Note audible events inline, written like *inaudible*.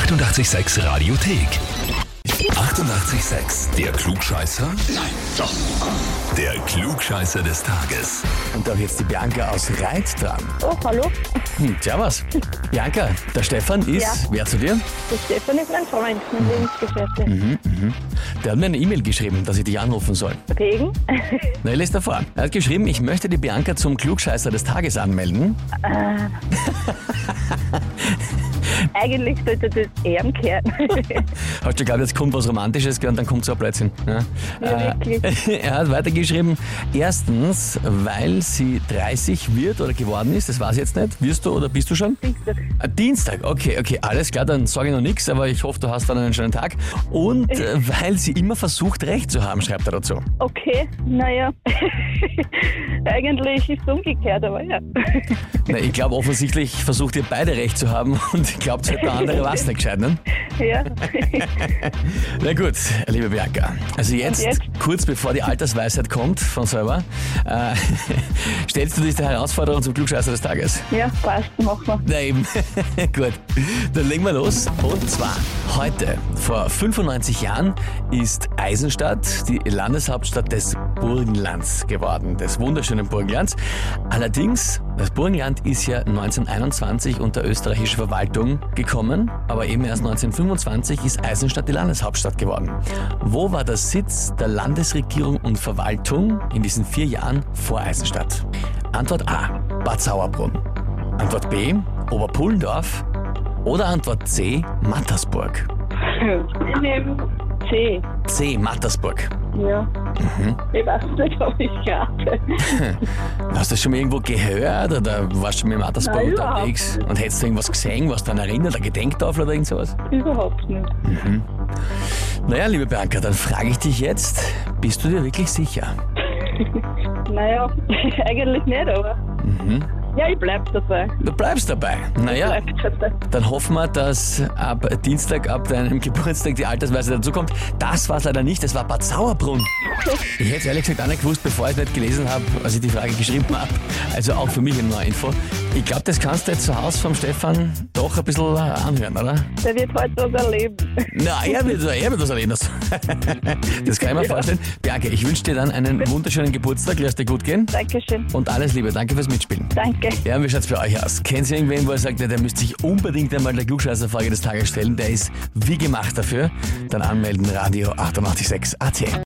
886 Radiothek. 88,6. Der Klugscheißer? Nein, doch. Der Klugscheißer des Tages. Und da habe ich jetzt die Bianca aus Reit dran. Oh, hallo. Hm, servus. Bianca, der Stefan ist, Ja. wer zu dir? Der Stefan ist mein Freund, mein Lebensgefährte. Der hat mir eine E-Mail geschrieben, dass ich dich anrufen soll. Wegen? *laughs* Na, ich lese davor. Er hat geschrieben, ich möchte die Bianca zum Klugscheißer des Tages anmelden. *laughs* Eigentlich sollte das er kehren. *laughs* Hast du geglaubt, jetzt kommt was Romantisches und dann kommt so ein Blödsinn. Ja? Ja, wirklich. *laughs* er hat weitergeschrieben, erstens, weil sie 30 wird oder geworden ist, das weiß ich jetzt nicht. Wirst du oder bist du schon? Dienstag. Ah, Dienstag, okay, okay, alles klar, dann sage ich noch nichts, aber ich hoffe, du hast dann einen schönen Tag. Und äh, weil sie immer versucht, Recht zu haben, schreibt er dazu. Okay, naja. *laughs* Eigentlich ist es umgekehrt, aber ja. Na, ich glaube, offensichtlich versucht ihr beide Recht zu haben und ich glaube, der andere war es nicht gescheit, ne? ja. *laughs* Na gut, liebe Bianca. Also jetzt, jetzt? kurz bevor die Altersweisheit kommt von selber, äh, *laughs* stellst du dich der Herausforderung zum Klugscheißer des Tages? ja, passt, machen wir. Na eben. *laughs* Gut, dann legen wir los. Und zwar heute, vor 95 Jahren, ist Eisenstadt die Landeshauptstadt des Burgenlands geworden, des wunderschönen Burgenlands. Allerdings, das Burgenland ist ja 1921 unter österreichische Verwaltung gekommen, aber eben erst 1925 ist Eisenstadt die Landeshauptstadt geworden. Wo war der Sitz der Landesregierung und Verwaltung in diesen vier Jahren vor Eisenstadt? Antwort A, Bad Sauerbrunn. Antwort B, Oberpullendorf. Oder Antwort C, Mattersburg. Ich nehme C. C, Mattersburg. Ja. Ich weiß nicht, ob ich rate. *laughs* Hast du das schon mal irgendwo gehört oder warst du schon mal in Mattersburg Nein, unterwegs? Und hättest du irgendwas gesehen, was dann erinnert, eine Gedenktafel oder irgend sowas? Überhaupt nicht. Naja, liebe Bianca, dann frage ich dich jetzt, bist du dir wirklich sicher? *laughs* Naja, *laughs* eigentlich nicht, aber. Ja, ich bleib dabei. Du bleibst dabei. Naja, Bleib dabei. dann hoffen wir, dass ab Dienstag, ab deinem *laughs* Geburtstag die Altersweise dazukommt. Das war es leider nicht, das war Bad Sauerbrunn. *laughs* Ich hätte es ehrlich gesagt auch nicht gewusst, bevor ich es nicht gelesen habe, als ich die Frage geschrieben habe. Also auch für mich eine neue Info. Ich glaube, das kannst du jetzt zu Hause vom Stefan doch ein bisschen anhören, oder? Der wird heute was erleben. Na, er wird, er wird was erleben. Das, *laughs* kann ich mir vorstellen. Bianca, ich wünsche dir dann einen wunderschönen Geburtstag. Lass dir gut gehen. Dankeschön. Und alles Liebe. Danke fürs Mitspielen. Danke. Ja, wie schaut's bei euch aus? Kennt ihr irgendwen, wo ihr sagt, ja, der müsste sich unbedingt einmal der Klugscheißerfrage des Tages stellen? Der ist wie gemacht dafür. Dann anmelden, Radio 886 AT.